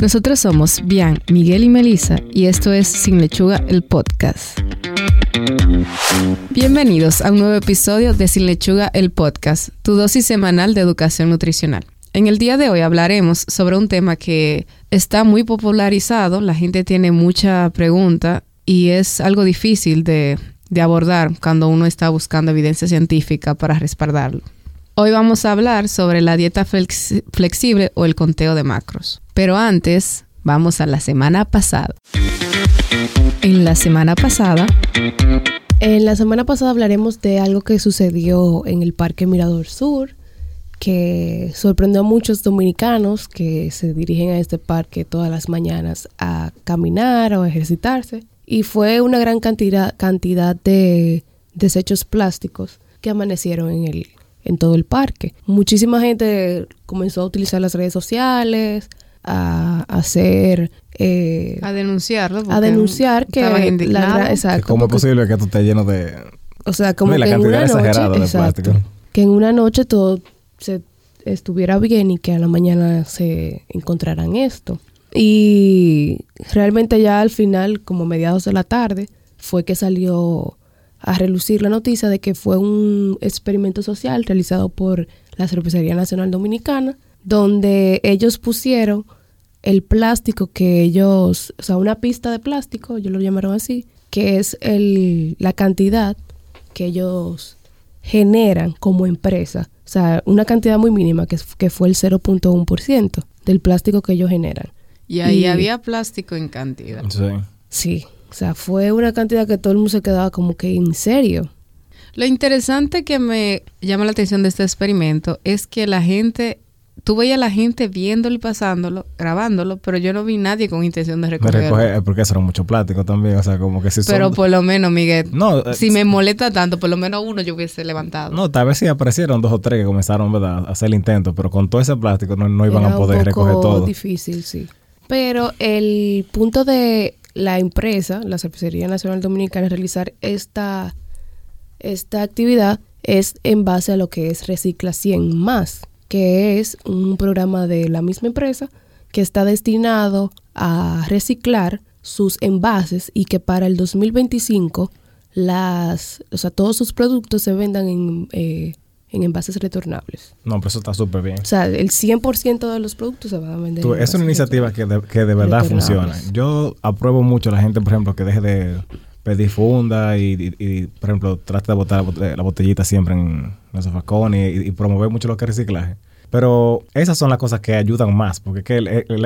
Nosotros somos Bian, Miguel y Melissa y esto es Sin Lechuga, el podcast. Bienvenidos a un nuevo episodio de Sin Lechuga, el podcast, tu dosis semanal de educación nutricional. En el día de hoy hablaremos sobre un tema que está muy popularizado, la gente tiene mucha pregunta y es algo difícil de, de abordar cuando uno está buscando evidencia científica para respaldarlo. Hoy vamos a hablar sobre la dieta flex- flexible o el conteo de macros. Pero antes, vamos a la semana pasada. En la semana pasada, En la semana pasada hablaremos de algo que sucedió en el Parque Mirador Sur, que sorprendió a muchos dominicanos que se dirigen a este parque todas las mañanas a caminar o a ejercitarse. Y fue una gran cantidad, cantidad de desechos plásticos que amanecieron en, el, en todo el parque. Muchísima gente comenzó a utilizar las redes sociales, a hacer... eh, a denunciarlo. a denunciar que la exacto, ¿Cómo es posible que esto esté lleno de... o sea, como la que en una noche, exacto, que en una noche todo se estuviera bien y que a la mañana se encontraran esto. Y realmente ya al final, como mediados de la tarde, fue que salió a relucir la noticia de que fue un experimento social realizado por la Cervecería Nacional Dominicana, donde ellos pusieron el plástico que ellos, o sea, una pista de plástico, ellos lo llamaron así, que es el, la cantidad que ellos generan como empresa. O sea, una cantidad muy mínima, que, es- que fue el 0.1% del plástico que ellos generan. Y ahí Y- había plástico en cantidad. Sí. Sí, o sea, fue una cantidad que todo el mundo se quedaba como que en serio. Lo interesante que me llama la atención de este experimento es que la gente, tú veías a la gente viéndolo y pasándolo, grabándolo, pero yo no vi nadie con intención de recogerlo. recoge, eh, porque eso era mucho plástico también, o sea, como que si son- Pero por lo menos, Miguel, No, eh, si me molesta tanto, por lo menos uno yo hubiese levantado. No, tal vez sí aparecieron dos o tres que comenzaron, ¿verdad?, a hacer el intento, pero con todo ese plástico no, no iban Era a poder un recoger todo. difícil, sí. Pero el punto de la empresa, la Cervecería Nacional Dominicana, realizar esta, esta actividad es en base a lo que es Recicla 100 más, que es un programa de la misma empresa que está destinado a reciclar sus envases y que para el 2025 las, o sea, todos sus productos se vendan en, eh, en envases retornables. No, pero eso está súper bien. O sea, el 100% de los productos se van a vender. Tú, en es una iniciativa que de, que de verdad funciona. Yo apruebo mucho a la gente, por ejemplo, que deje de pedir funda y, y- y, por ejemplo, trate de botar la bot- la botellita siempre en los zafacones y, y promover mucho lo que es reciclaje. Pero esas son las cosas que ayudan más, porque es que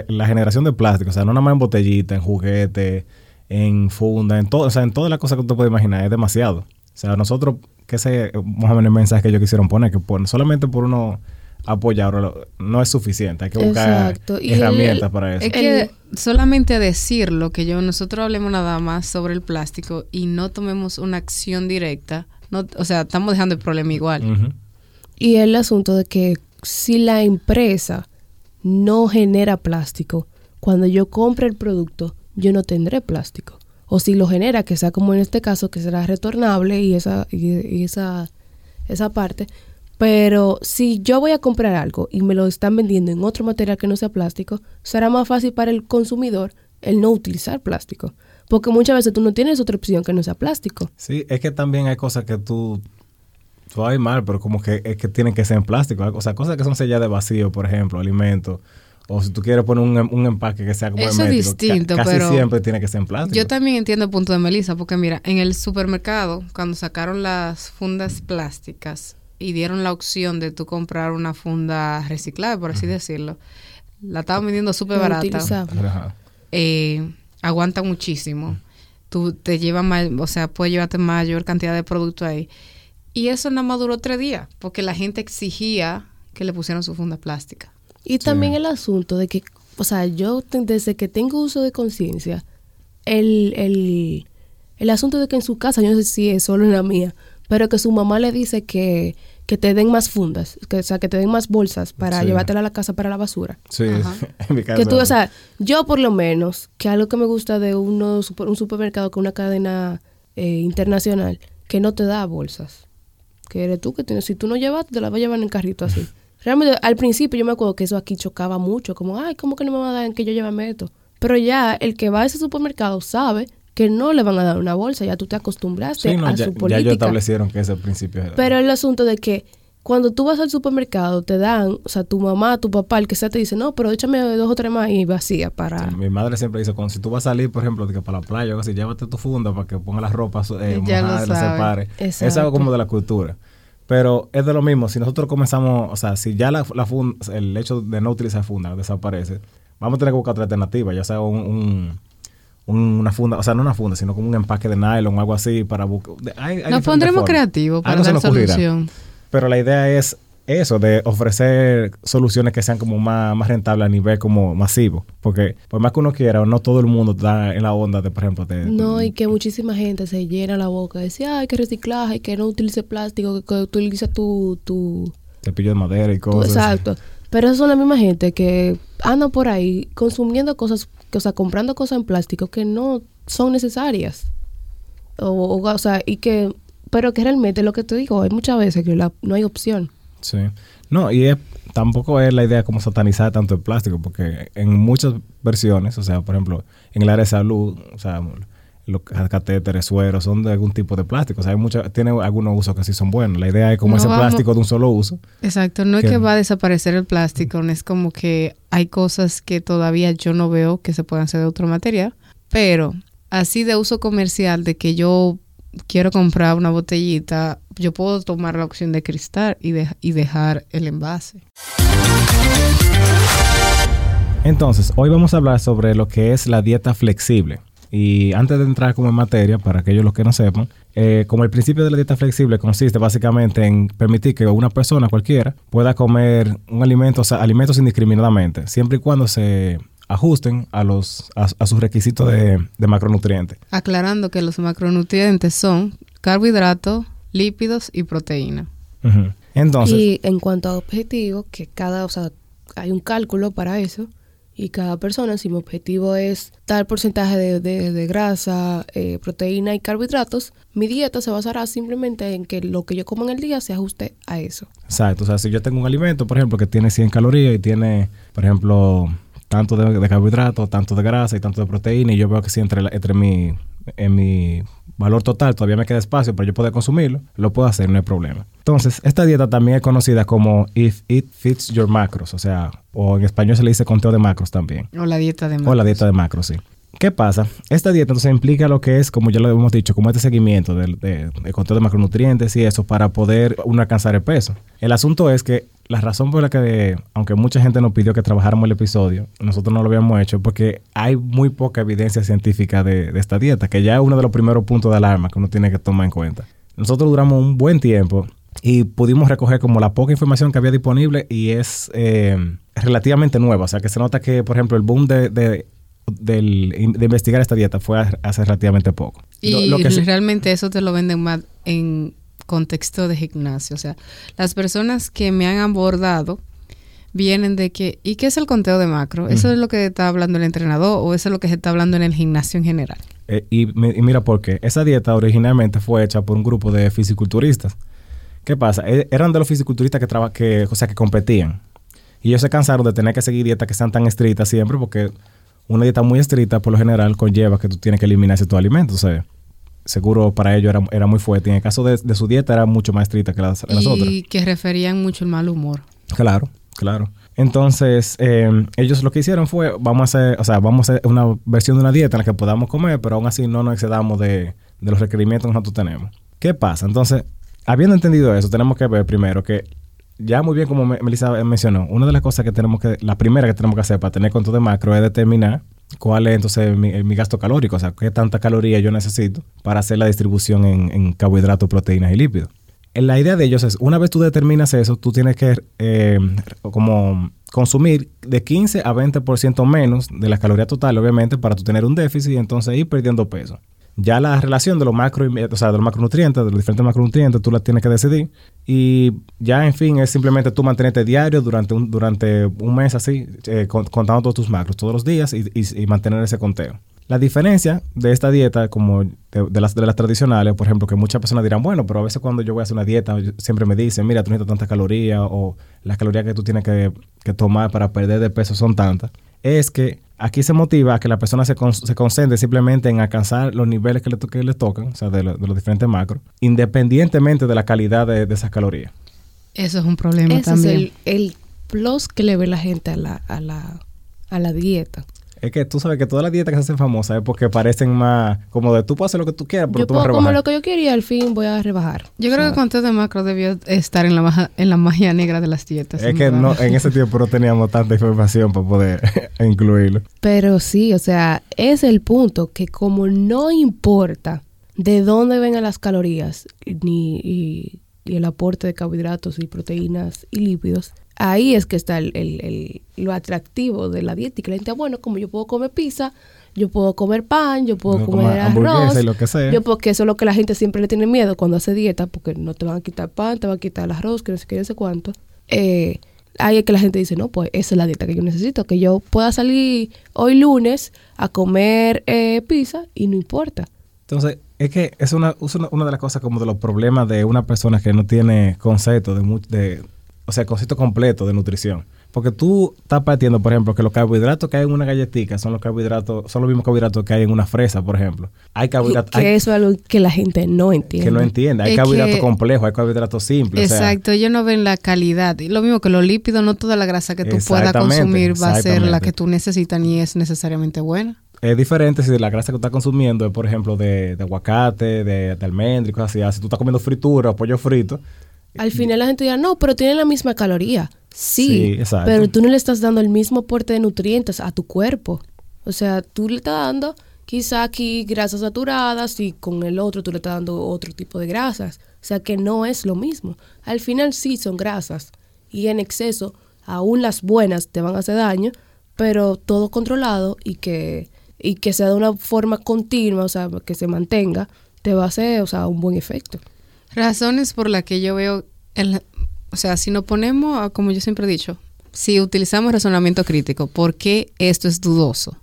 la generación de plástico, o sea, no nada más en botellita, en juguete, en funda, en todo, o sea, en todas las cosas que usted puede imaginar, es demasiado. O sea, nosotros, que ese más o menos el mensaje que ellos quisieron poner, que por, solamente por uno apoyarlo no es suficiente, hay que buscar Exacto. Y herramientas el- para eso. Es que solamente decirlo, que yo nosotros hablemos nada más sobre el plástico y no tomemos una acción directa, no, o sea, estamos dejando el problema igual. Y el asunto de que si la empresa no genera plástico, cuando yo compre el producto, yo no tendré plástico. O si lo genera, que sea como en este caso, que será retornable y esa, y, esa, esa parte. Pero si yo voy a comprar algo y me lo están vendiendo en otro material que no sea plástico, será más fácil para el consumidor el no utilizar plástico. Porque muchas veces tú no tienes otra opción que no sea plástico. Sí, es que también hay cosas que tú, tú ir mal, pero como que es que tienen que ser en plástico. O sea, cosas que son selladas de vacío, por ejemplo, alimentos. O si tú quieres poner un, em- un empaque que sea como Eso es hermético, ca- distinto, casi pero siempre tiene que ser en plástico. Yo también entiendo el punto de Melissa, porque mira, en el supermercado, cuando sacaron las fundas plásticas y dieron la opción de tú comprar una funda reciclable, por así decirlo, la estaban vendiendo súper barata. Eh, aguanta muchísimo. Tú te llevas, o sea, puedes llevarte mayor cantidad de producto ahí. Y eso nada más duró tres días, porque la gente exigía que le pusieran su funda plástica. Y también el asunto de que, o sea, yo desde que tengo uso de conciencia, el, el, el asunto de que en su casa, yo no sé si es solo en la mía, pero que su mamá le dice que, que te den más fundas, que, o sea, que te den más bolsas para Sí. llevártela a la casa para la basura. Sí, Ajá. en mi caso. Que tú, o sea, yo por lo menos, que algo que me gusta de uno, super- un supermercado con una cadena eh, internacional, que no te da bolsas. Que eres tú que tienes, si tú no llevas, te la vas a llevar en el carrito así. Realmente, al principio yo me acuerdo que eso aquí chocaba mucho, como, ay, ¿cómo que no me van a dar en que yo lleve esto? Pero ya el que va a ese supermercado sabe que no le van a dar una bolsa, ya tú te acostumbraste Sí, no, a ya, su ya política. ellos establecieron que ese es el principio. era- Pero el asunto de que cuando tú vas al supermercado te dan, o sea, tu mamá, tu papá, el que sea te dice, no, pero échame dos o tres más y vacía para... Sí, mi madre siempre dice, cuando si tú vas a salir, por ejemplo, de que para la playa o algo así, llévate tu funda para que ponga las ropas eh, Ya lo mojadas las separe. Es Exacto. algo como de la cultura. Pero es de lo mismo, si nosotros comenzamos, o sea, si ya la, la funda, el hecho de no utilizar funda desaparece, vamos a tener que buscar otra alternativa, ya sea un, un- un- una funda, o sea, no una funda, sino como un empaque de nylon o algo así para buscar. de- hay- hay Nos pondremos creativos para Algo se dar solución. Pero la idea es eso, de ofrecer soluciones que sean como más, más rentables a nivel como masivo. Porque por más que uno quiera, no todo el mundo está en la onda de, por ejemplo, de... No, y que muchísima gente se llena la boca de decir, ay, que reciclaje, que no utilice plástico, que, que utiliza tu... tu, cepillo de madera y tu- cosas. exacto. Pero esas son la misma gente que andan por ahí consumiendo cosas, que, o sea, comprando cosas en plástico que no son necesarias. O, o, o sea, y que... Pero que realmente lo que te digo, hay muchas veces que la- no hay opción. Sí. No, y es- tampoco es la idea como satanizar tanto el plástico, porque en muchas versiones, o sea, por ejemplo, en el área de salud, o sea, los catéteres, sueros, son de algún tipo de plástico. O sea, hay mucha, tiene algunos usos que sí son buenos. La idea es como No ese vamos- plástico de un solo uso. Exacto, no es que va a desaparecer el plástico, no es como que hay cosas que todavía yo no veo que se puedan hacer de otro material, pero así de uso comercial, de que yo quiero comprar una botellita, yo puedo tomar la opción de cristal y, de- y dejar el envase. Entonces, hoy vamos a hablar sobre lo que es la dieta flexible. Y antes de entrar como en materia, para aquellos los que no sepan, eh, como el principio de la dieta flexible consiste básicamente en permitir que una persona cualquiera pueda comer un alimento, o sea, alimentos indiscriminadamente, siempre y cuando se ajusten a los a, a sus requisitos de, de macronutrientes. Aclarando que los macronutrientes son carbohidratos, lípidos y proteína. Entonces, y en cuanto a objetivos, que cada, o sea, hay un cálculo para eso. Y cada persona, si mi objetivo es tal porcentaje de, de- de grasa, eh, proteína y carbohidratos, mi dieta se basará simplemente en que lo que yo como en el día se ajuste a eso. Exacto, o sea, si yo tengo un alimento, por ejemplo, que tiene 100 calorías y tiene, por ejemplo, tanto de, de carbohidratos, tanto de grasa y tanto de proteína, y yo veo que si entre, la- entre mi, en mi valor total todavía me queda espacio para yo poder consumirlo, lo puedo hacer, no hay problema. Entonces, esta dieta también es conocida como If It Fits Your Macros, o sea, o en español se le dice conteo de macros también. O la dieta de O la macros. dieta de macros, sí. ¿Qué pasa? Esta dieta entonces implica lo que es, como ya lo hemos dicho, como este seguimiento del de, de conteo de macronutrientes y eso para poder uno alcanzar el peso. El asunto es que la razón por la que, aunque mucha gente nos pidió que trabajáramos el episodio, nosotros no lo habíamos hecho porque hay muy poca evidencia científica de, de esta dieta, que ya es uno de los primeros puntos de alarma que uno tiene que tomar en cuenta. Nosotros duramos un buen tiempo y pudimos recoger como la poca información que había disponible y es eh, relativamente nueva. O sea, que se nota que, por ejemplo, el boom de, de, del- de investigar esta dieta fue hace relativamente poco. Y Lo- lo que sí- realmente eso te lo venden más en contexto de gimnasio. O sea, las personas que me han abordado vienen de que, ¿y qué es el conteo de macro? ¿Eso es lo que está hablando el entrenador o eso es lo que se está hablando en el gimnasio en general? Eh, y, mi- y mira por qué. Esa dieta originalmente fue hecha por un grupo de fisiculturistas. ¿Qué pasa? E- eran de los fisiculturistas que, traba- que, o sea, que competían. Y ellos se cansaron de tener que seguir dietas que sean tan estrictas siempre porque una dieta muy estricta por lo general conlleva que tú tienes que eliminar ciertos alimentos. O sea, seguro para ellos era, era muy fuerte. Y en el caso de, de su dieta era mucho más estricta que las, las otras. Y que referían mucho el mal humor. Claro, claro. Entonces, eh, ellos lo que hicieron fue, vamos a hacer, o sea, vamos a hacer una versión de una dieta en la que podamos comer, pero aún así no nos excedamos de, de los requerimientos que nosotros tenemos. ¿Qué pasa? Entonces, habiendo entendido eso, tenemos que ver primero que ya muy bien como Me- Melissa mencionó, una de las cosas que tenemos que, la primera que tenemos que hacer para tener control de macro es determinar cuál es entonces mi, mi gasto calórico, o sea, qué tanta caloría yo necesito para hacer la distribución en, en carbohidratos, proteínas y lípidos. Eh, La idea de ellos es, una vez tú determinas eso, tú tienes que eh, como consumir de 15 a 20% menos de la caloría total, obviamente, para tú tener un déficit y entonces ir perdiendo peso. Ya la relación de los macro, o sea, de los macronutrientes, de los diferentes macronutrientes, tú la tienes que decidir. Y ya, en fin, es simplemente tú mantenerte diario durante un, durante un mes así, eh, con- contando todos tus macros todos los días y, y- mantener ese conteo. La diferencia de esta dieta, como de, las, de las tradicionales, por ejemplo, que muchas personas dirán, bueno, pero a veces cuando yo voy a hacer una dieta, siempre me dicen, mira, tú necesitas tantas calorías o las calorías que tú tienes que, tomar para perder de peso son tantas. Es que aquí se motiva a que la persona se, se concentre simplemente en alcanzar los niveles que le, que le tocan, o sea, de, los diferentes macros, independientemente de la calidad de, esas calorías. Eso es un problema también. Es el, el plus que le ve la gente a la, a la, a la dieta. Es que tú sabes que todas las dietas que se hacen famosas es porque parecen más como de tú puedes hacer lo que tú quieras, pero yo tú vas a rebajar. lo que yo quería y al fin voy a rebajar. Yo creo que cuánto de macro debió estar en la, en la magia negra de las dietas. Es que no, en ese tiempo no teníamos tanta información para poder incluirlo. Pero sí, o sea, es el punto que como no importa de dónde vengan las calorías ni y el aporte de carbohidratos y proteínas y lípidos, ahí es que está el, el, lo atractivo de la dieta y que la gente, bueno, como yo puedo comer pizza, yo puedo comer pan, yo puedo comer arroz, lo que sea. yo porque eso es lo que la gente siempre le tiene miedo cuando hace dieta, porque no te van a quitar pan, te van a quitar el arroz, que no sé qué, no sé cuánto. Eh, ahí es que la gente dice, no, pues esa es la dieta que yo necesito, que yo pueda salir hoy lunes a comer eh, pizza y no importa. Entonces, es que es una, una, de las cosas como de los problemas de una persona que no tiene concepto de, de, o sea, concepto completo de nutrición. Porque tú estás partiendo, por ejemplo, que los carbohidratos que hay en una galletita son los carbohidratos, son los mismos carbohidratos que hay en una fresa, por ejemplo. Hay carbohidratos. Que eso es algo que la gente no entiende. Que no entiende. Hay carbohidratos complejos, hay carbohidratos simples. Exacto, ellos no ven la calidad. Y lo mismo que los lípidos, no toda la grasa que tú puedas consumir va a ser la que tú necesitas ni es necesariamente buena. Es diferente si la grasa que tú estás consumiendo es, por ejemplo, de, aguacate, de, de almendra y cosas así. Ah, si tú estás comiendo fritura o pollo frito, al final la gente dirá, no, pero tiene la misma caloría. Sí, pero tú no le estás dando el mismo aporte de nutrientes a tu cuerpo. O sea, tú le estás dando quizá aquí grasas saturadas y con el otro tú le estás dando otro tipo de grasas. O sea que no es lo mismo. Al final sí son grasas y en exceso, aún las buenas te van a hacer daño, pero todo controlado y que, y que sea de una forma continua, o sea, que se mantenga, te va a hacer, o sea, un buen efecto. Razones por las que yo veo, el, o sea, si nos ponemos, como yo siempre he dicho, si utilizamos razonamiento crítico, ¿por qué esto es dudoso?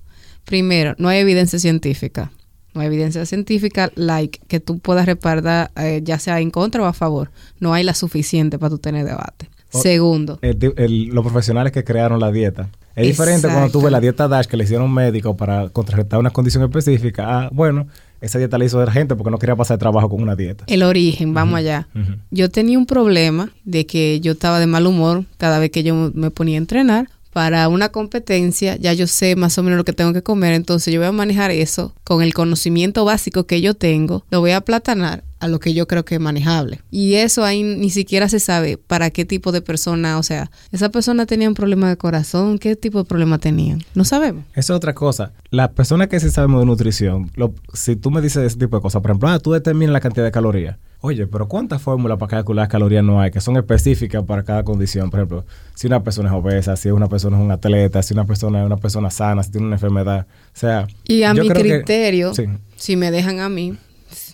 Primero, no hay evidencia científica. No hay evidencia científica, like, que tú puedas repartir, eh, ya sea en contra o a favor. No hay la suficiente para tú tener debate. Segundo. los profesionales que crearon la dieta. Es diferente cuando tú ves la dieta DASH que le hicieron un médico para contrarrestar una condición específica. Ah, bueno, esa dieta la hizo de la gente porque no quería pasar trabajo con una dieta. El origen, vamos allá. Yo tenía un problema de que yo estaba de mal humor cada vez que yo me ponía a entrenar. Para una competencia, ya yo sé más o menos lo que tengo que comer, entonces yo voy a manejar eso con el conocimiento básico que yo tengo, lo voy a platanar a lo que yo creo que es manejable. Y eso ahí ni siquiera se sabe para qué tipo de persona, o sea, esa persona tenía un problema de corazón, qué tipo de problema tenían. No sabemos. Eso es otra cosa. Las personas que sí sabemos de nutrición, si tú me dices ese tipo de cosas, por ejemplo, ah, tú determinas la cantidad de calorías. Oye, pero ¿cuántas fórmulas para calcular calorías no hay que son específicas para cada condición? Por ejemplo, si una persona es obesa, si una persona es un atleta, si una persona es una persona sana, si tiene una enfermedad. O sea. Y a mi criterio, si me dejan a mí,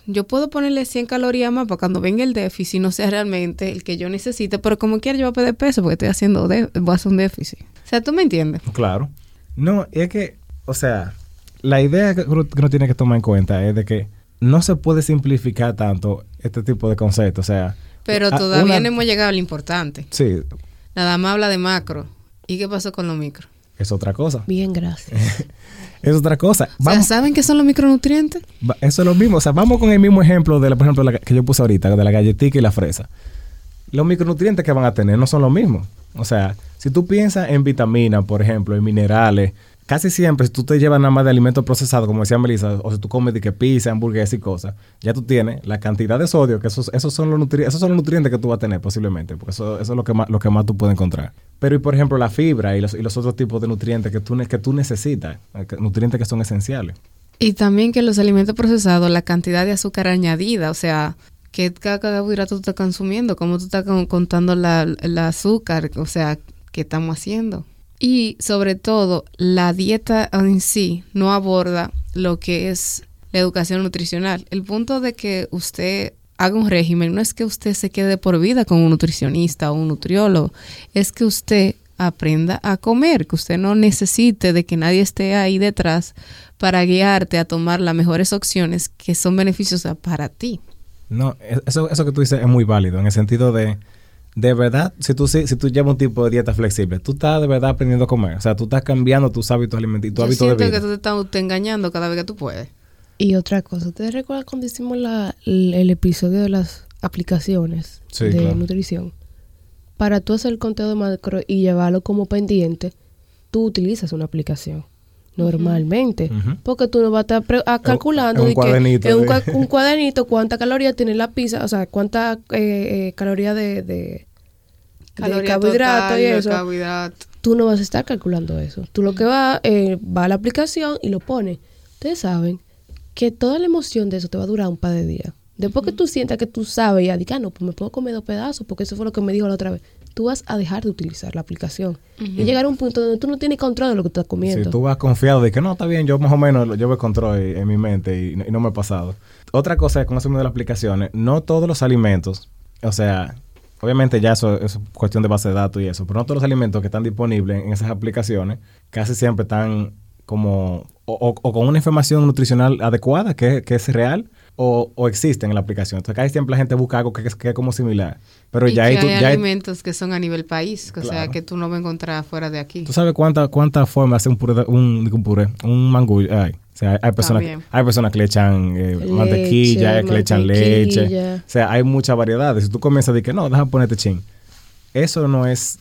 yo puedo ponerle 100 calorías más para cuando venga el déficit no sea realmente el que yo necesite, pero como quiera yo voy a perder peso porque estoy haciendo de, voy a hacer un déficit. O sea, ¿tú me entiendes? Claro. No, es que, o sea, la idea que uno, tiene que tomar en cuenta es de que no se puede simplificar tanto este tipo de conceptos, o sea... Pero todavía no hemos llegado a lo importante. Sí. Nada más habla de macro. ¿Y qué pasó con lo micro? Es otra cosa. Bien, gracias. es otra cosa. ¿Saben qué son los micronutrientes? Eso es lo mismo. O sea, vamos con el mismo ejemplo de, la, por ejemplo, la que yo puse ahorita, de la galletita y la fresa. Los micronutrientes que van a tener no son los mismos. O sea, si tú piensas en vitaminas, por ejemplo, en minerales, casi siempre, si tú te llevas nada más de alimentos procesados, como decía Melissa, o si tú comes de que pizza, hamburguesas y cosas, ya tú tienes la cantidad de sodio, que esos, esos, son, los esos son los nutrientes que tú vas a tener posiblemente, porque eso, eso es lo que, más, lo que más tú puedes encontrar. Pero, y por ejemplo, la fibra y los, y los otros tipos de nutrientes que tú, que tú necesitas, eh, nutrientes que son esenciales. Y también que los alimentos procesados, la cantidad de azúcar añadida, o sea, qué carbohidrato tú estás consumiendo, cómo tú estás contando la, el azúcar, o sea, qué estamos haciendo. Y sobre todo, la dieta en sí no aborda lo que es la educación nutricional. El punto de que usted haga un régimen no es que usted se quede por vida con un nutricionista o un nutriólogo, es que usted aprenda a comer, que usted no necesite de que nadie esté ahí detrás para guiarte a tomar las mejores opciones que son beneficiosas para ti. No, e, eso, eso que tú dices es muy válido, en el sentido de, de verdad, si tú, si, tú llevas un tipo de dieta flexible, tú estás de verdad aprendiendo a comer. O sea, tú estás cambiando tus hábitos alimenticios, tu hábito de vida. que tú te estás engañando cada vez que tú puedes. Y otra cosa, ¿ustedes recuerdan cuando hicimos la, el, episodio de las aplicaciones de nutrición? Para tú hacer el conteo de macro y llevarlo como pendiente, tú utilizas una aplicación normalmente. Porque tú no vas a estar calculando un, cuadernito, un, un, cuadernito cuánta caloría tiene la pizza, o sea, cuánta eh, eh caloría de, de, carbohidrato y eso. Tú no vas a estar calculando eso. Tú lo que vas eh, va a la aplicación y lo pones. Ustedes saben que toda la emoción de eso te va a durar un par de días. Después que tú sientas que tú sabes, ya digas, ah, no, pues me puedo comer dos pedazos, porque eso fue lo que me dijo la otra vez. Tú vas a dejar de utilizar la aplicación y llegar a un punto donde tú no tienes control de lo que estás comiendo. Si tú vas confiado de que no, está bien, yo más o menos yo me control en mi mente y, no me ha pasado. Otra cosa es con eso de las aplicaciones, no todos los alimentos, o sea, obviamente ya eso, es cuestión de base de datos y eso, pero no todos los alimentos que están disponibles en esas aplicaciones casi siempre están como o, con una información nutricional adecuada que, es real o, o, existe en la aplicación. Entonces, casi siempre la gente busca algo que, que, es como similar. Pero ya hay, hay alimentos que son a nivel país, o sea, que tú no vas a encontrar fuera de aquí. ¿Tú sabes cuántas cuánta formas hace un puré, un, un puré, un mangullo? Hay. O sea, hay personas, hay personas que le echan eh, mantequilla, que le echan leche. O sea, hay muchas variedades. Si tú comienzas a decir que no, déjame ponerte chin. Eso no es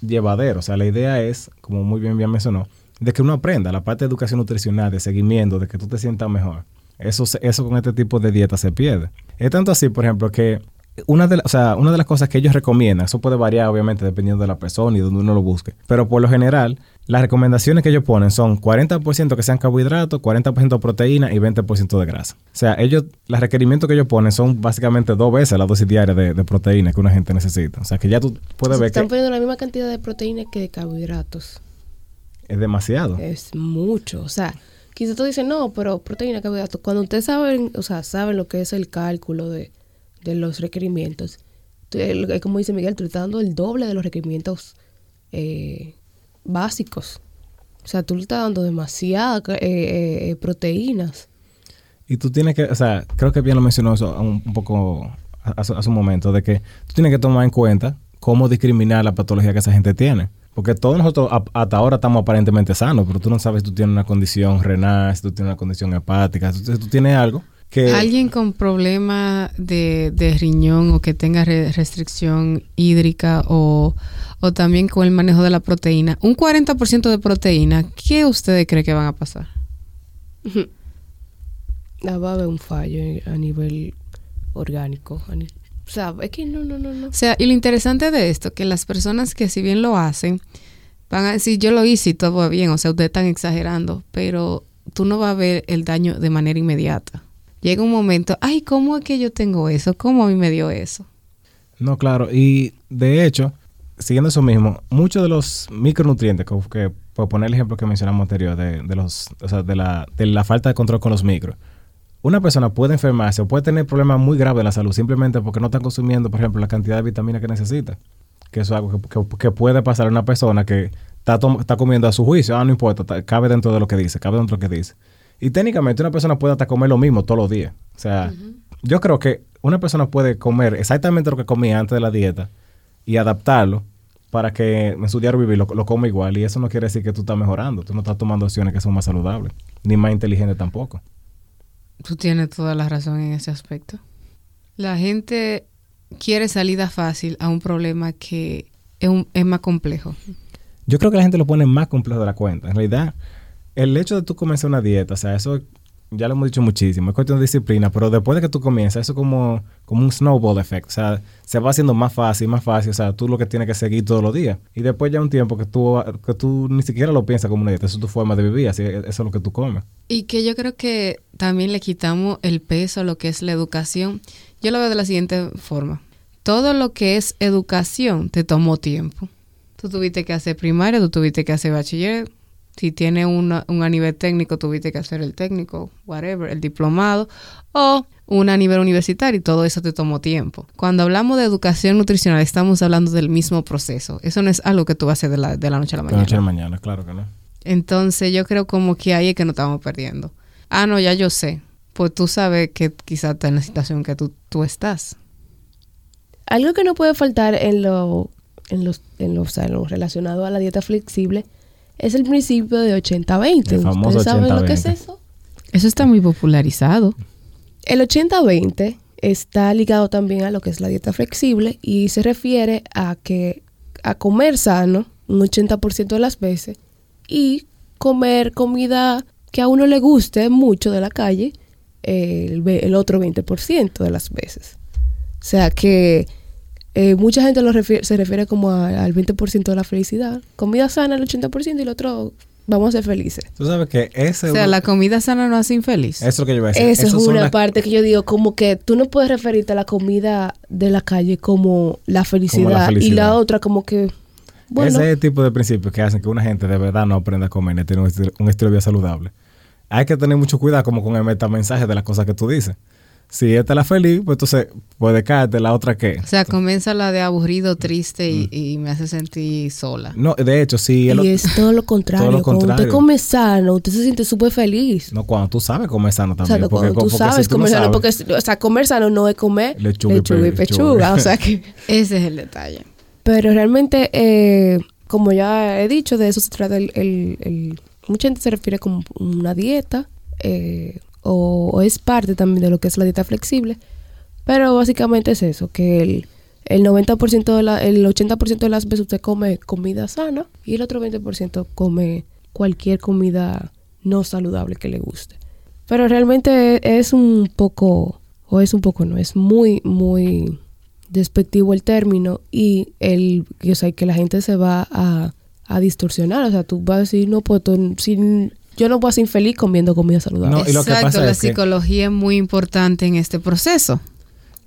llevadero. O sea, la idea es, como muy bien bien mencionó, de que uno aprenda la parte de educación nutricional, de seguimiento, de que tú te sientas mejor. Eso, eso con este tipo de dieta se pierde. Es tanto así, por ejemplo, que una de, o sea, una de las cosas que ellos recomiendan, eso puede variar obviamente dependiendo de la persona y donde uno lo busque, pero por lo general, las recomendaciones que ellos ponen son 40% que sean carbohidratos, 40% proteína y 20% de grasa. O sea, ellos, los requerimientos que ellos ponen son básicamente dos veces la dosis diaria de, proteína que una gente necesita. O sea, que ya tú puedes ver que... Están poniendo la misma cantidad de proteína que de carbohidratos es demasiado. Es mucho. O sea, quizás tú dices, no, pero proteína, carbohidratos. Cuando ustedes saben, o sea, saben lo que es el cálculo de, los requerimientos, como dice Miguel, tú estás dando el doble de los requerimientos eh, básicos. O sea, tú le estás dando demasiadas eh, eh, proteínas. Y tú tienes que, o sea, creo que bien lo mencionó eso un, poco hace, hace, un momento, de que tú tienes que tomar en cuenta cómo discriminar la patología que esa gente tiene. Porque todos nosotros hasta ahora estamos aparentemente sanos, pero tú no sabes si tú tienes una condición renal, si tú tienes una condición hepática, si tú, tienes algo que... Alguien con problema de, riñón o que tenga restricción hídrica o, también con el manejo de la proteína, un 40% de proteína, ¿qué ustedes creen que van a pasar? Va a haber un fallo a nivel orgánico, o sea, es que no, no, no, no. O sea, y lo interesante de esto, que las personas que si bien lo hacen, van a decir, yo lo hice y todo va bien, o sea, ustedes están exagerando, pero tú no vas a ver el daño de manera inmediata. Llega un momento, ay, ¿cómo es que yo tengo eso? ¿Cómo a mí me dio eso? No, claro, y de hecho, siguiendo eso mismo, muchos de los micronutrientes, que, por poner el ejemplo que mencionamos anterior, de, de los, o sea, de la, de la falta de control con los micros, una persona puede enfermarse o puede tener problemas muy graves de la salud simplemente porque no está consumiendo, por ejemplo, la cantidad de vitaminas que necesita. Que eso es algo que, puede pasar a una persona que está, está, comiendo a su juicio. Ah, no importa, cabe dentro de lo que dice, cabe dentro de lo que dice. Y técnicamente una persona puede hasta comer lo mismo todos los días. O sea, yo creo que una persona puede comer exactamente lo que comía antes de la dieta y adaptarlo para que en su diario vivir lo, lo coma igual. Y eso no quiere decir que tú estás mejorando. Tú no estás tomando acciones que son más saludables, ni más inteligentes tampoco. Tú tienes toda la razón en ese aspecto. La gente quiere salida fácil a un problema que es, más complejo. Yo creo que la gente lo pone más complejo de la cuenta. En realidad, el hecho de tú comenzar una dieta, o sea, eso ya lo hemos dicho muchísimo, es cuestión de disciplina, pero después de que tú comienzas, eso es como, como un snowball effect, o sea, se va haciendo más fácil, más fácil, o sea, tú lo que tienes que seguir todos los días. Y después ya un tiempo que tú, que tú ni siquiera lo piensas como una dieta, eso es tu forma de vivir, así, eso es lo que tú comes. Y que yo creo que también le quitamos el peso a lo que es la educación. Yo lo veo de la siguiente forma. Todo lo que es educación te tomó tiempo. Tú tuviste que hacer primaria, tú tuviste que hacer bachiller, si tiene un a nivel técnico, tuviste que hacer el técnico, whatever, el diplomado, o una a nivel universitario y todo eso te tomó tiempo. Cuando hablamos de educación nutricional, estamos hablando del mismo proceso. Eso no es algo que tú vas a hacer de la, de la noche a la De mañana. noche a la mañana, claro que no. Entonces yo creo como que ahí es que nos estamos perdiendo. Ah, no, ya yo sé. Pues tú sabes que quizás está en la situación que tú, tú estás. Algo que no puede faltar en lo, en los, en lo, o sea, en lo relacionado a la dieta flexible es el principio de 80-20. El famoso ¿Ustedes saben lo que es 80-20. eso? Eso está muy popularizado. El 80-20 está ligado también a lo que es la dieta flexible y se refiere a que a comer sano un 80% de las veces y comer comida que a uno le guste mucho de la calle el, el otro 20% de las veces. O sea que eh, mucha gente lo refiere- se refiere como a- al 20% de la felicidad. Comida sana el 80% y el otro vamos a ser felices. Tú sabes que ese... O sea, la comida sana no hace infeliz. Eso es lo que yo iba a decir. Esa es una las- parte que yo digo, como que tú no puedes referirte a la comida de la calle como la felicidad, y felicidad. la otra como que, bueno, Ese es el tipo de principios que hacen que una gente de verdad no aprenda a comer ni tener un estilo, un estilo de vida saludable. Hay que tener mucho cuidado como con el metamensaje de las cosas que tú dices. Si esta es la feliz, pues entonces puede caerte la otra que. O sea, comienza la de aburrido, triste y, y me hace sentir sola. No, de hecho, si el- y es todo lo contrario. Todo lo Cuando usted come sano, usted se siente súper feliz. no cuando tú sabes comer sano O también. sea, porque, cuando tú porque sabes si tú no comer sano, sabes- porque, o sea, comer sano no es comer Lechuga lechuga, y y pe- pechuga. pechuga. o sea que, Ese es el detalle. pero realmente, eh, como ya he dicho, de eso se trata el, el, el- mucha gente se refiere como una dieta, eh, o, es parte también de lo que es la dieta flexible, pero básicamente es eso, que el, el 90% de la, el 80% de las veces usted come comida sana y el otro 20% come cualquier comida no saludable que le guste. Pero realmente es un poco, o es un poco no, es muy, muy despectivo el término y el, o sea, que la gente se va a, a distorsionar. O sea, tú vas a decir, no, pues tú- si, yo no voy a ser infeliz comiendo comida saludable. No, y lo que Exacto, pasa la es que- psicología es muy importante en este proceso.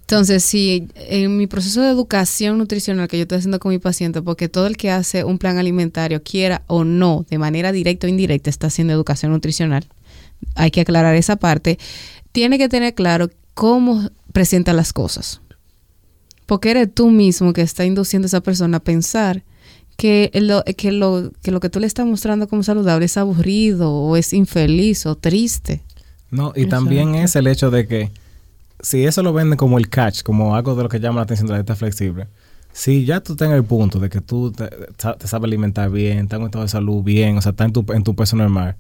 Entonces, si en mi proceso de educación nutricional que yo estoy haciendo con mi paciente, porque todo el que hace un plan alimentario, quiera o no, de manera directa o indirecta, está haciendo educación nutricional, hay que aclarar esa parte, tiene que tener claro cómo presenta las cosas. Porque eres tú mismo que está induciendo a esa persona a pensar que lo, que lo, que lo que tú le estás mostrando como saludable es aburrido o es infeliz o triste. No, y también es el hecho de que si eso lo venden como el catch, como algo de lo que llama la atención de la dieta flexible, si ya tú estás en el punto de que tú te, te sabes alimentar bien, estás en un estado de salud bien, o sea, estás en tu, en tu peso normal,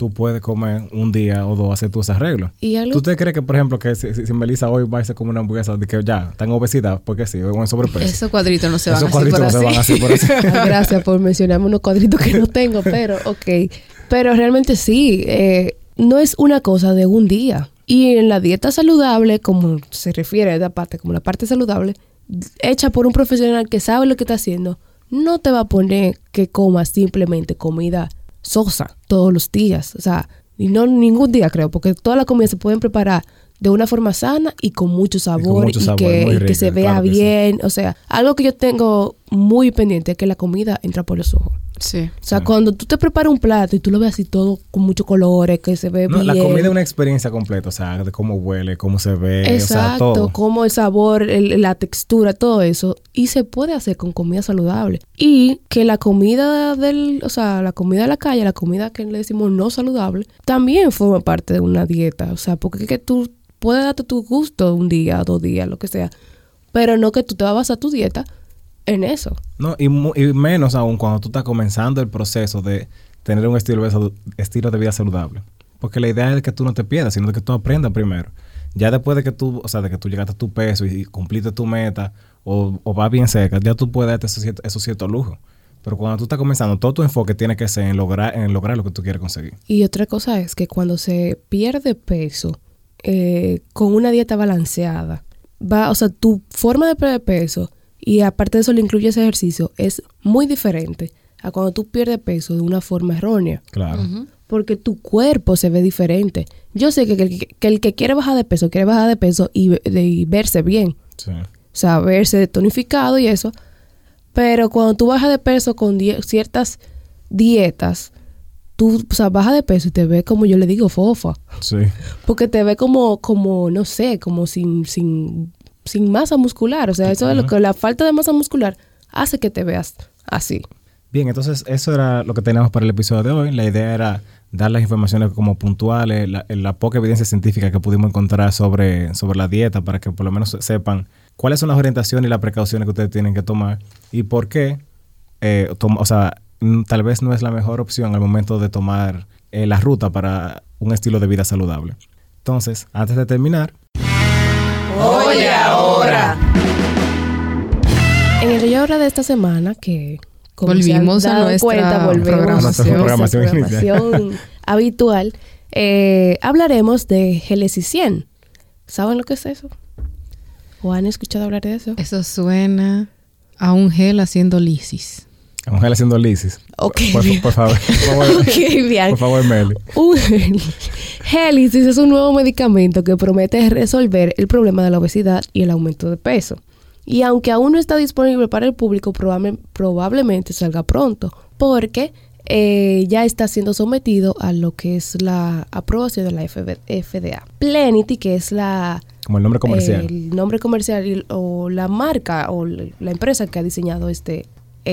tú puedes comer un día o dos, hacer tus arreglos. Y algo ¿Tú te crees que, por ejemplo, que si, si, si Melissa hoy va a se come una hamburguesa de que ya está en obesidad, porque sí, o en sobrepeso? Esos cuadritos no se van Esos así por cuadritos no se así. van así por así. Ah, Gracias por mencionarme unos cuadritos que no tengo, pero ok. Pero realmente sí, eh, no es una cosa de un día. Y en la dieta saludable, como se refiere a esta parte, como la parte saludable, hecha por un profesional que sabe lo que está haciendo, no te va a poner que comas simplemente comida sosa todos los días. O sea, y no ningún día creo, porque todas las comidas se pueden preparar de una forma sana y con mucho sabor y, mucho sabor, que, se vea claro que sí. bien. O sea, algo que yo tengo muy pendiente es que la comida entra por los ojos. Sí. O sea, Sí. cuando tú te preparas un plato y tú lo ves así todo con muchos colores, que se ve No, bien. la comida es una experiencia completa, o sea, de cómo huele, cómo se ve, o sea, Exacto, todo. como el sabor, el- la textura, todo eso. Y se puede hacer con comida saludable. Y que la comida del, o sea, la comida de la calle, la comida que le decimos no saludable, también forma parte de una dieta. O sea, porque es que tú puedes darte tu gusto un día, dos días, lo que sea. Pero no que tú te vas a basar tu dieta en eso. No, y, y menos aún cuando tú estás comenzando el proceso de tener un estilo de, estilo de vida saludable. Porque la idea es que tú no te pierdas, sino que tú aprendas primero. Ya después de que tú, o sea, de que tú llegaste a tu peso y, y cumpliste tu meta o, o vas bien cerca, ya tú puedes darte esos ciertos, esos ciertos lujos. Pero cuando tú estás comenzando, todo tu enfoque tiene que ser en lograr, en lograr lo que tú quieres conseguir. Y otra cosa es que cuando se pierde peso eh, con una dieta balanceada, va, o sea, tu forma de perder peso y aparte de eso le incluyes ejercicio es muy diferente a cuando tú pierdes peso de una forma errónea, Claro. porque tu cuerpo se ve diferente. Yo sé que el que, que el que quiere bajar de peso quiere bajar de peso y, de- y verse bien, Sí. o sea, verse tonificado y eso. Pero cuando tú bajas de peso con die- ciertas dietas, tú, o sea, baja de peso y te ves como yo le digo, fofa. Sí. Porque te ve como, como, no sé, como sin, sin, sin masa muscular. O sea, eso es lo que la falta de masa muscular hace que te veas así. Bien, entonces eso era lo que teníamos para el episodio de hoy. La idea era dar las informaciones como puntuales, la, la poca evidencia científica que pudimos encontrar sobre, sobre la dieta para que por lo menos sepan cuáles son las orientaciones y las precauciones que ustedes tienen que tomar y por qué, eh, o sea, tal vez no es la mejor opción al momento de tomar eh, la ruta para un estilo de vida saludable. Entonces, antes de terminar... Oye ahora. En el Oye ahora de esta semana, que como volvimos se han a nuestra cuenta, volvemos programación. a Programación programación habitual, eh, hablaremos de Génesis 100. ¿Saben lo que es eso? ¿O han escuchado hablar de eso? Eso suena a un gel haciendo lisis. A mujer haciendo lisis. Ok, Por, favor, por favor, Ok, bien. por favor, Meli. Un Gélisis es un nuevo medicamento que promete resolver el problema de la obesidad y el aumento de peso. Y aunque aún no está disponible para el público, probable- probablemente salga pronto, porque eh, ya está siendo sometido a lo que es la aprobación de la FDA. Plenity, que es la Como el nombre comercial. el nombre comercial o la marca o la empresa que ha diseñado este,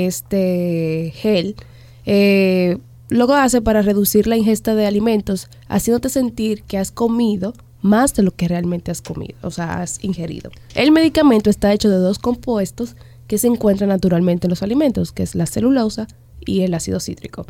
este gel, eh, lo hace para reducir la ingesta de alimentos, haciéndote sentir que has comido más de lo que realmente has comido, o sea, has ingerido. El medicamento está hecho de dos compuestos que se encuentran naturalmente en los alimentos, que es la celulosa y el ácido cítrico.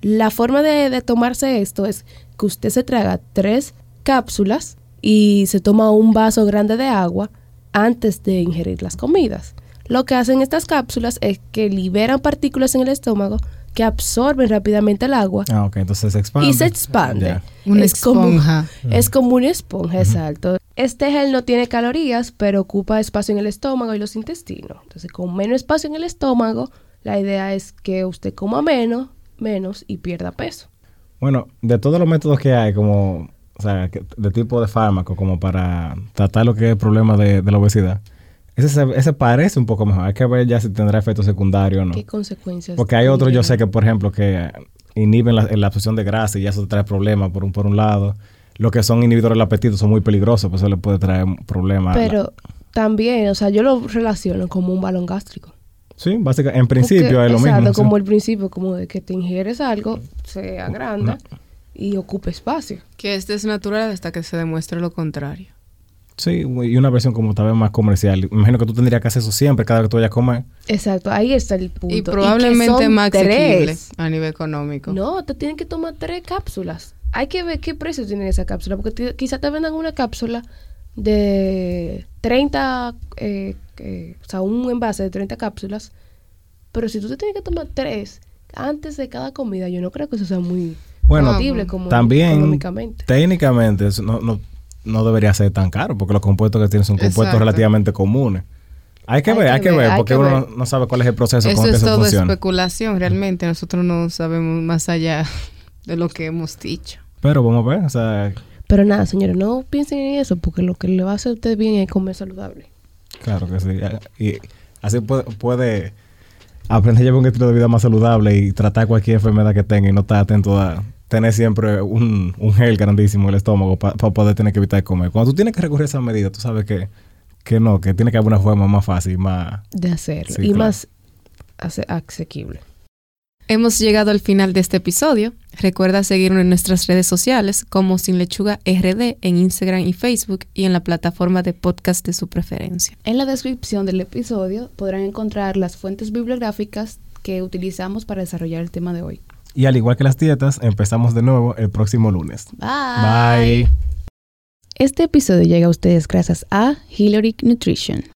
La forma de, de tomarse esto es que usted se traga tres cápsulas y se toma un vaso grande de agua antes de ingerir las comidas. Lo que hacen estas cápsulas es que liberan partículas en el estómago que absorben rápidamente el agua Ah, ok, entonces se expande. y se expande. Ya. Una Es como- esponja. Es como una esponja, exacto. Este gel no tiene calorías, pero ocupa espacio en el estómago y los intestinos. Entonces, con menos espacio en el estómago, la idea es que usted coma menos, menos y pierda peso. Bueno, de todos los métodos que hay, como, o sea, de tipo de fármaco, como para tratar lo que es el problema de, de la obesidad, ese, se- ese parece un poco mejor. Hay que ver ya si tendrá efecto secundario o no. ¿Qué consecuencias? Porque hay otros, yo sé que, por ejemplo, que inhiben la, la absorción de grasa y eso trae problemas por un, por un lado. Los que son inhibidores del apetito son muy peligrosos, pues eso le puede traer problemas. Pero también, o sea, yo lo relaciono como un balón gástrico. Sí, básicamente, en principio Porque, es lo exacto, mismo. sí. como el principio, como de que te ingieres algo, se agranda y ocupa espacio. Que este es natural hasta que se demuestre lo contrario. Sí, y una versión como tal vez más comercial. Imagino que tú tendrías que hacer eso siempre, cada vez que tú vayas a comer. Exacto, ahí está el punto. Y probablemente son más tres. a nivel económico. No, te tienen que tomar tres cápsulas. Hay que ver qué precio tiene esa cápsula, porque ti- quizá te vendan una cápsula de 30, eh, eh, o sea, un envase de 30 cápsulas, pero si tú te tienes que tomar tres antes de cada comida, yo no creo que eso sea muy Bueno, como También, económicamente. técnicamente, eso no, no, no debería ser tan caro, porque los compuestos que tienen son compuestos Exacto. relativamente comunes. Hay que Hay ver, que hay que ver, hay porque que uno ver. no, sabe cuál es el proceso, Eso es que es eso todo funciona. especulación. Realmente nosotros no sabemos más allá de lo que hemos dicho. Pero vamos a ver, o sea, Pero nada, señores, no piensen en eso, porque lo que le va a hacer a usted bien es comer saludable. claro que sí. Y así puede, puede aprender a llevar un estilo de vida más saludable y tratar cualquier enfermedad que tenga y no estar atento a tener siempre un, un gel grandísimo en el estómago para poder tener que evitar comer. Cuando tú tienes que recurrir a esa medida, tú sabes que, que no, que tiene que haber una forma más fácil, más... De hacerlo. Sí, y claro. más ase- asequible. Hemos llegado al final de este episodio. Recuerda seguirnos en nuestras redes sociales como Sin Lechuga RD en Instagram y Facebook y en la plataforma de podcast de su preferencia. En la descripción del episodio podrán encontrar las fuentes bibliográficas que utilizamos para desarrollar el tema de hoy. Y al igual que las dietas, empezamos de nuevo el próximo lunes. Bye. Bye. Este episodio llega a ustedes gracias a Hillary Nutrition.